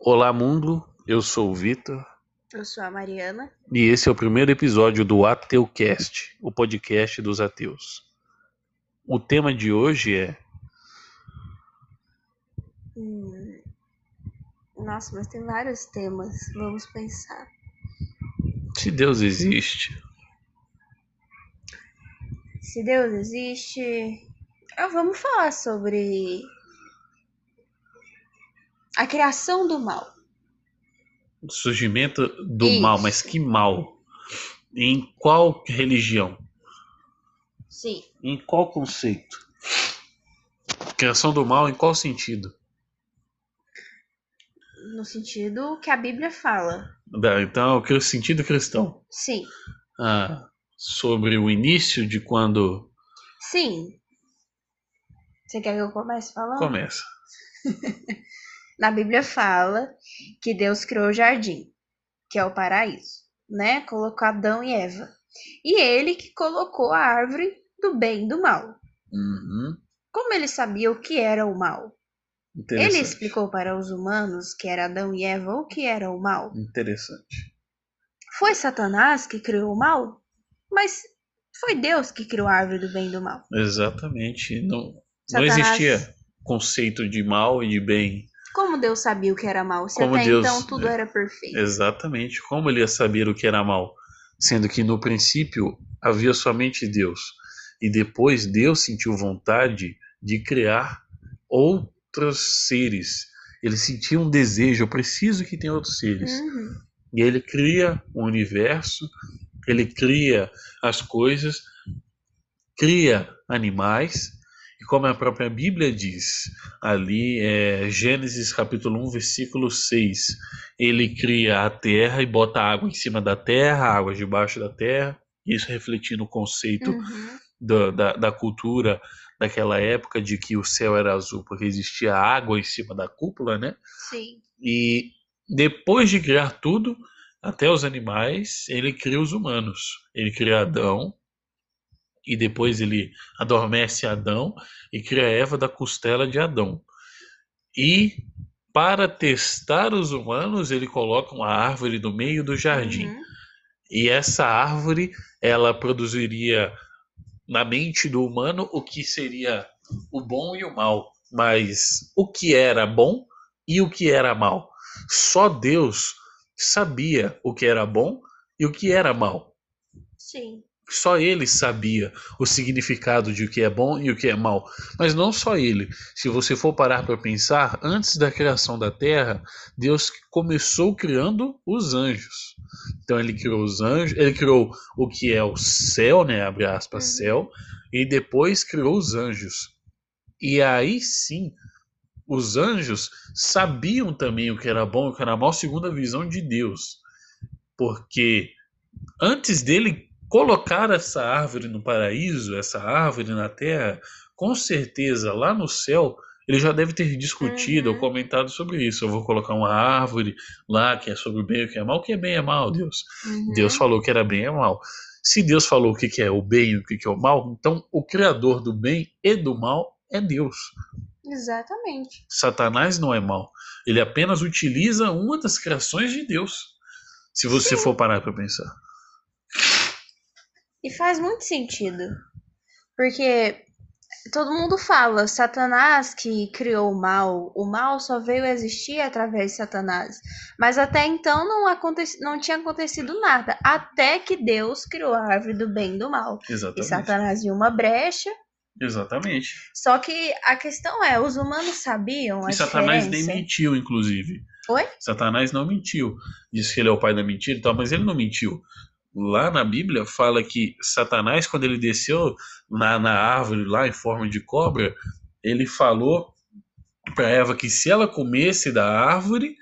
Olá, mundo. Eu sou o Vitor Eu sou a Mariana. e esse é o primeiro episódio do Ateucast, o podcast dos ateus. O tema de hoje é Hum, Nossa, mas tem vários temas. Vamos pensar. se Deus existe. Se Deus existe. Ah, vamos falar sobre a criação do mal. O surgimento do Isso. mal, mas que mal? Em qual religião? Sim. Em qual conceito? Criação do mal em qual sentido? No sentido que a Bíblia fala. Então, o sentido cristão. Sim. Ah, sobre o início de quando Sim. Você quer que eu comece falando? começa. Na Bíblia fala que Deus criou o jardim, que é o paraíso, né? Colocou Adão e Eva. E ele que colocou a árvore do bem e do mal. Uhum, Como ele sabia o que era o mal? Ele explicou para os humanos, que era Adão e Eva, o que era o mal. Interessante. Foi Satanás que criou o mal? Mas foi Deus que criou a árvore do bem e do mal. Exatamente. Não, não Satanás- existia conceito de mal e de bem. Como Deus sabia o que era mal? Se Como até Deus- então tudo é. era perfeito. Exatamente. Como ele ia saber o que era mal? Sendo que no princípio havia somente Deus. E depois Deus sentiu vontade de criar outros seres. Ele sentia um desejo, eu preciso que tenha outros seres. Uhum. E ele cria o universo, ele cria as coisas, cria animais, e como a própria Bíblia diz, ali é Gênesis capítulo 1, versículo 6, ele cria a terra e bota água em cima da terra, água debaixo da terra, isso refletindo o conceito Uhum. da, da, da cultura daquela época de que o céu era azul porque existia água em cima da cúpula, né? Sim. E depois de criar tudo, até os animais, ele cria os humanos. Ele cria Adão, e depois ele adormece Adão e cria Eva da costela de Adão. E para testar os humanos, ele coloca uma árvore no meio do jardim. Uhum. E essa árvore, ela produziria na mente do humano o que seria o bom e o mal, mas o que era bom e o que era mal. Só Deus sabia o que era bom e o que era mal. Sim. Só ele sabia o significado de o que é bom e o que é mal. Mas não só ele. Se você for parar para pensar, antes da criação da terra, Deus começou criando os anjos. Então ele criou os anjos, ele criou o que é o céu, né, abre aspas, Uhum. céu, e depois criou os anjos. E aí sim, os anjos sabiam também o que era bom e o que era mal, segundo a visão de Deus. Porque antes dele colocar essa árvore no paraíso, essa árvore na terra, com certeza lá no céu ele já deve ter discutido Uhum. ou comentado sobre isso. Eu vou colocar uma árvore lá que é sobre o bem e o que é mal. O que é bem é mal, Deus. Uhum. Deus falou que era bem e mal. Se Deus falou o que que é o bem e o que que é o mal, então o criador do bem e do mal é Deus. Exatamente. Satanás não é mal. Ele apenas utiliza uma das criações de Deus. Se você for parar para pensar. E faz muito sentido. Porque todo mundo fala, Satanás que criou o mal, o mal só veio existir através de Satanás. Mas até então não, aconte... não tinha acontecido nada. Até que Deus criou a árvore do bem e do mal. E Exatamente. Satanás viu uma brecha. Exatamente. Só que a questão é, os humanos sabiam a E Satanás nem diferença. mentiu, inclusive. Oi? Satanás não mentiu. Diz que ele é o pai da mentira e tal, mas ele não mentiu. Lá na Bíblia fala que Satanás, quando ele desceu na, na árvore lá em forma de cobra, ele falou para Eva que se ela comesse da árvore,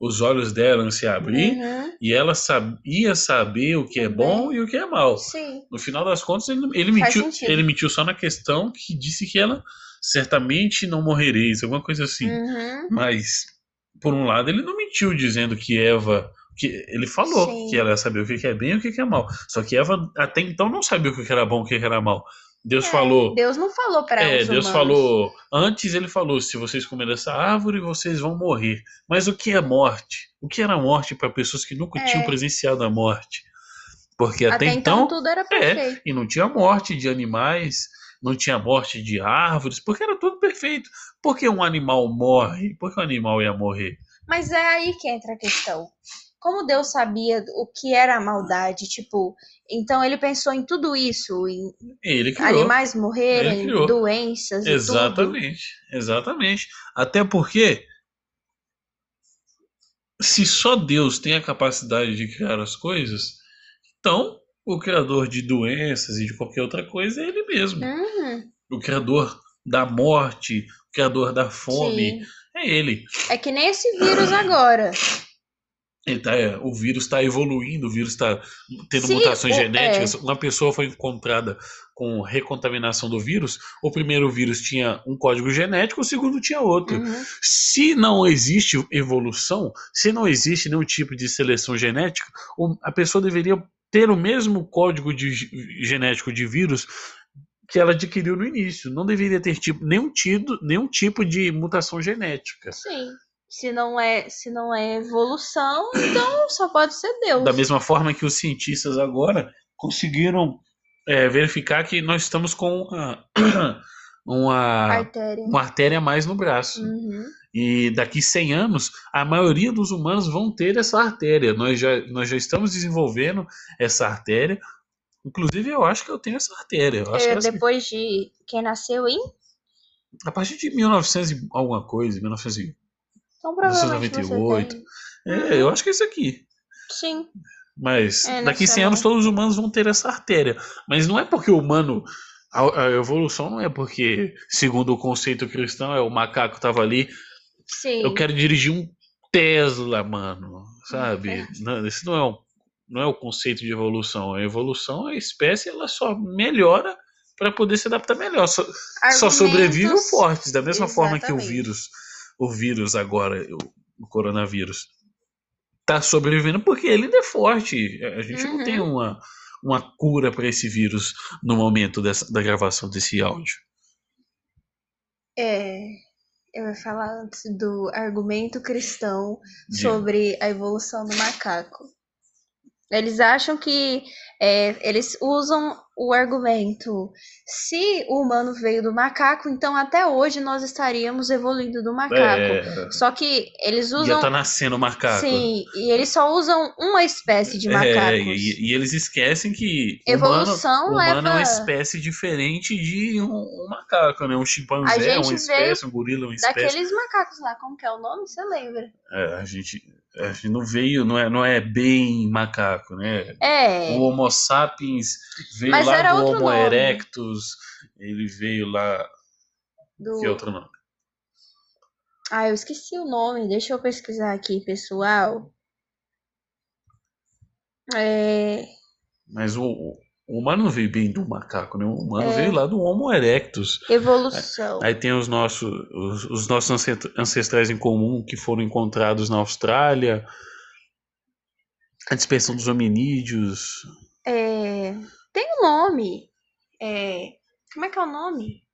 os olhos dela iam se abrir Uhum, e ela sab- ia saber o que é bom e o que é mal. sim. No final das contas, ele, ele mentiu, ele mentiu só na questão que disse que ela certamente não morrereis, alguma coisa assim. Uhum, Mas, por um lado, ele não mentiu dizendo que Eva. Que ele falou Sim. que ela ia saber o que que é bem e o que que é mal. Só que Eva até então não sabia o que que era bom e o que que era mal. Deus falou. Deus não falou para É, Deus humanos. falou. Antes ele falou: se vocês comerem dessa árvore, vocês vão morrer. Mas o que é morte? O que era morte para pessoas que nunca É. tinham presenciado a morte? Porque até, Até então, então, tudo era é, perfeito. e não tinha morte de animais, não tinha morte de árvores, porque era tudo perfeito. Por que um animal morre? Por que um animal ia morrer? Mas é aí que entra a questão. Como Deus sabia o que era a maldade, tipo, então ele pensou em tudo isso, em animais morrerem, doenças. Exatamente, exatamente. Até porque se só Deus tem a capacidade de criar as coisas, então o criador de doenças e de qualquer outra coisa é ele mesmo. Uhum, O criador da morte, o criador da fome, sim. é ele. É que nem esse vírus agora. Tá, é, o vírus está evoluindo, o vírus está tendo Sim, mutações genéticas. Uma pessoa foi encontrada com recontaminação do vírus. O primeiro vírus tinha um código genético, o segundo tinha outro. Uhum. Se não existe evolução, se não existe nenhum tipo de seleção genética, a pessoa deveria ter o mesmo código de genético de vírus que ela adquiriu no início. Não deveria ter tipo, nenhum, tido, nenhum tipo de mutação genética. Sim. Se não é, se não é evolução, então só pode ser Deus. Da mesma forma que os cientistas agora conseguiram é, verificar que nós estamos com uma, uma, Artéria. uma artéria a mais no braço. Uhum. E daqui 100 anos, a maioria dos humanos vão ter essa artéria. Nós já, nós já estamos desenvolvendo essa artéria. Inclusive, eu acho que eu tenho essa artéria. Eu É, essa- depois de quem nasceu em, a partir de 1900 e alguma coisa, 1900 e- então provavelmente 1998. você tem. É, eu acho que é isso aqui. Sim. Mas É, daqui 100 nacional. anos todos os humanos vão ter essa artéria. Mas não é porque o humano. A, a evolução não é porque, segundo o conceito cristão, é o macaco tava ali. Sim. Eu quero dirigir um Tesla, mano. Sabe? Não, esse não é, o, não é o conceito de evolução. A evolução, a espécie, ela só melhora para poder se adaptar melhor. Só, só sobrevive o Argumentos- forte. Da mesma forma que o Exatamente. vírus, o vírus agora, o, coronavírus, tá sobrevivendo porque ele ainda é forte. A gente não Uhum. tem uma, uma cura para esse vírus no momento dessa, da gravação desse áudio. É, eu ia falar antes do argumento cristão sobre a evolução do macaco. Eles acham que é, eles usam o argumento: se o humano veio do macaco, então até hoje nós estaríamos evoluindo do macaco. É, Só que eles usam. tá nascendo macaco. Sim, e eles só usam uma espécie de macacos. É, e, e eles esquecem que Evolução humano, humano é uma leva- espécie diferente de um, um macaco, né? Um chimpanzé é uma espécie, um gorila uma espécie. Daqueles macacos lá, como que é o nome? Você lembra? É, a gente não veio, não é, não é bem macaco, né? É. O Homo sapiens veio Mas lá do Homo nome. erectus, ele veio lá. Do... Que outro nome? Ah, eu esqueci o nome. Deixa eu pesquisar aqui, pessoal. É... Mas o, o humano não veio bem do macaco, né? O humano É. veio lá do Homo erectus. Evolução. Aí tem os nossos, os, os nossos ancest- ancestrais em comum que foram encontrados na Austrália, a dispersão dos hominídeos. É... Tem um nome. É... Como é que é o nome?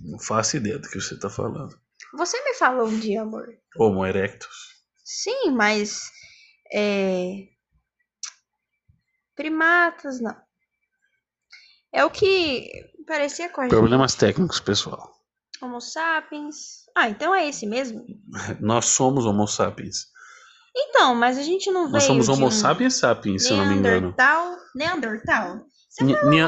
Não faço ideia do que você está falando. Você me falou um dia, amor. Homo erectus. Sim, mas. É... Primatas, não. É o que parecia com a gente. Problemas técnicos, pessoal. Homo sapiens. Ah, então é esse mesmo? Nós somos Homo sapiens. Então, mas a gente não veio Nós somos de Homo um sapiens sapiens, se eu não me engano. Neandertal. Neandertal?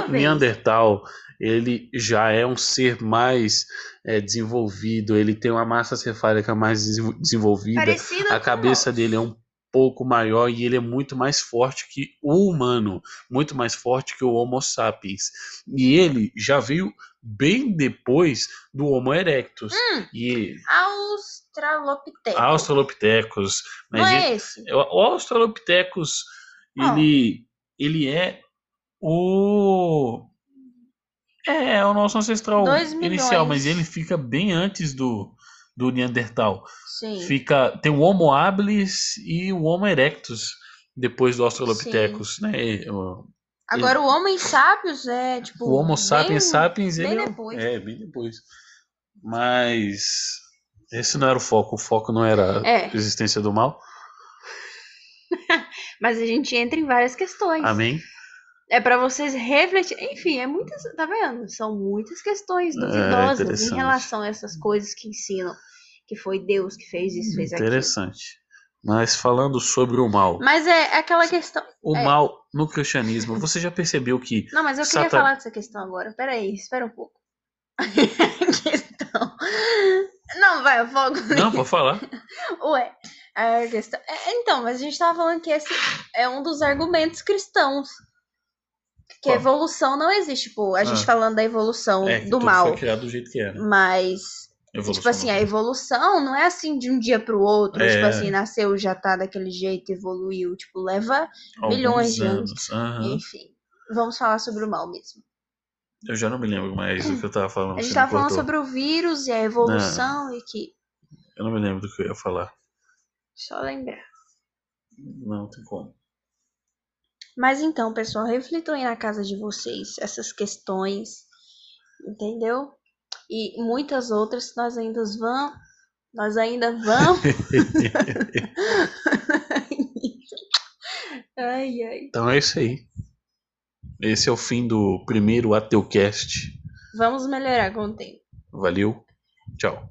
Neandertal, ele já é um ser mais é, desenvolvido, ele tem uma massa cefálica mais desenvol- desenvolvida. Parecido a cabeça dele é um pouco maior e ele é muito mais forte que o humano, muito mais forte que o Homo sapiens. E ele já veio bem depois do Homo erectus. Hum. E Australopithecus. Australopithecus, Não mas é ele- esse? o Australopithecus, Ah. ele, ele é o é, é o nosso ancestral inicial, mas ele fica bem antes do do Neandertal. Sim. Fica tem o Homo habilis e o Homo erectus depois do Australopithecus, né? O- Agora o Homem Sapiens é tipo. O Homo sapiens sapiens bem ele é- depois. é bem depois. Mas esse não era o foco. O foco não era a É. existência do mal. Mas a gente entra em várias questões. Amém. É pra vocês refletirem. Enfim, é muitas. Tá vendo? São muitas questões É, duvidosas em interessante. relação a essas coisas que ensinam. Que foi Deus que fez isso, fez aquilo. Interessante. Mas falando sobre o mal. Mas é aquela questão. O É. mal no cristianismo, você já percebeu que Não, mas eu queria Satan- falar dessa questão agora. Peraí, espera um pouco. questão. Não, vai, eu fogo. Não, pode falar. Ué, a questão. é, então, mas a gente tava falando que esse é um dos argumentos cristãos. Que evolução não existe. Tipo, a gente Ah. falando da evolução É, do mal. foi criado do jeito que era. Mas, Evolução tipo assim, não. a evolução não é assim de um dia pro outro. É. Tipo assim, nasceu, já tá daquele jeito, evoluiu. Tipo, leva. Alguns milhões de anos. Enfim. Vamos falar sobre o mal mesmo. Eu já não me lembro mais do que eu tava falando. A gente tava falando sobre o vírus e a evolução e que. Eu não me lembro do que eu ia falar. Só lembrar. Não tem como. Mas então, pessoal, reflitam aí na casa de vocês essas questões, entendeu? E muitas outras que nós ainda vamos. Nós ainda vamos. ai, ai. Então é isso aí. Esse é o fim do primeiro Ateucast. Vamos melhorar com o tempo. Valeu. Tchau.